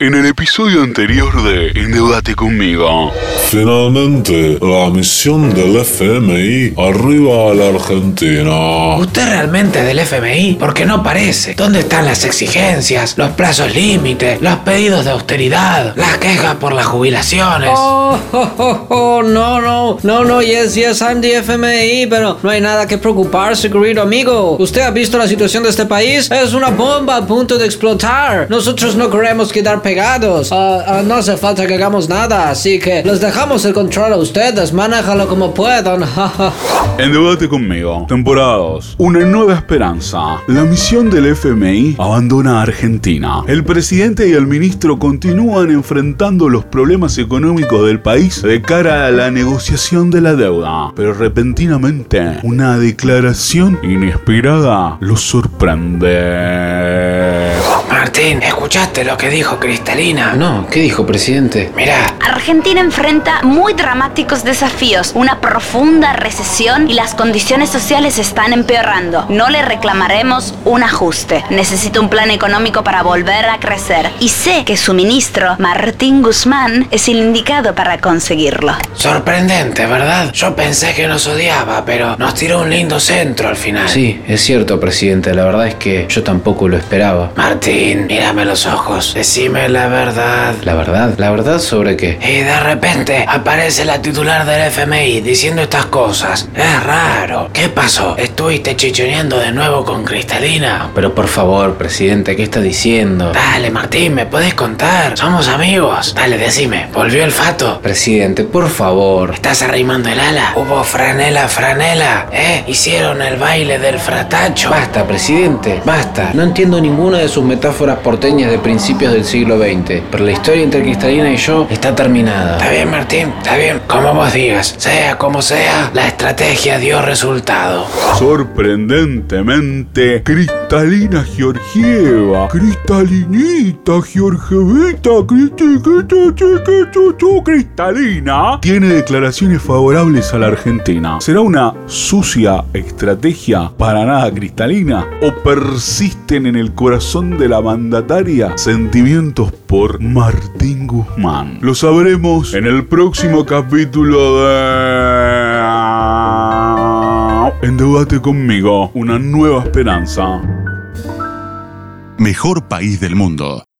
En el episodio anterior de Endeudate conmigo. Finalmente, la misión del FMI arriba a la Argentina. ¿Usted realmente es del FMI? Porque no parece. ¿Dónde están las exigencias, los plazos límites, los pedidos de austeridad, las quejas por las jubilaciones? Oh, oh, oh, oh, no, no, no, no, yes, yes, I'm the FMI, pero no hay nada que preocuparse, querido amigo. ¿Usted ha visto la situación de este país? Es una bomba a punto de explotar. Nosotros no queremos quedar pegados. Ah, ah, no hace falta que hagamos nada, así que les dejamos el control a ustedes. Manéjalo como puedan. Endeudate conmigo. Temporada 2. Una nueva esperanza. La misión del FMI abandona Argentina. El presidente y el ministro continúan enfrentando los problemas económicos del país de cara a la negociación de la deuda. Pero repentinamente, una declaración inesperada los sorprende. Martín, ¿escuchaste lo que dijo Cristalina? No, ¿qué dijo, presidente? Mirá, Argentina enfrenta muy dramáticos desafíos, una profunda recesión y las condiciones sociales están empeorando. No le reclamaremos un ajuste. Necesita un plan económico para volver a crecer. Y sé que su ministro, Martín Guzmán, es el indicado para conseguirlo. sorprendente, ¿verdad? Yo pensé que nos odiaba, pero nos tiró un lindo centro al final. Sí, es cierto, presidente. La verdad es que yo tampoco lo esperaba. Martín, mírame los ojos. Decime la verdad. ¿La verdad? ¿La verdad sobre qué? Y de repente aparece la titular del FMI diciendo estas cosas. Es raro. ¿Qué pasó? ¿Estuviste chichoneando de nuevo con Cristalina? Pero por favor, presidente, ¿qué está diciendo? Dale, Martín, ¿me podés contar? Somos amigos. Dale, decime. ¿Volvió el fato? Presidente, por favor. ¿Estás arrimando el ala? ¿Hubo franela, franela? ¿Eh? ¿Hicieron el baile del fratacho? Basta, presidente, basta. No entiendo ninguna de sus metáforas porteñas de principios del siglo XX, pero la historia entre Cristalina y yo está terminada. Está bien, Martín, está bien. Como vos digas, sea como sea, la estrategia dio resultado. Sorprendentemente, Cristalina Georgieva, Cristalinita Georgievita, Cristi- Cristi- Cristi- chu- chu- Cristalina, tiene declaraciones favorables a la Argentina. ¿Será una sucia estrategia para nada cristalina? ¿O persisten en el corazón de la sentimientos por Martín Guzmán? Lo sabremos en el próximo capítulo de... Endeudate conmigo, una nueva esperanza. Mejor país del mundo.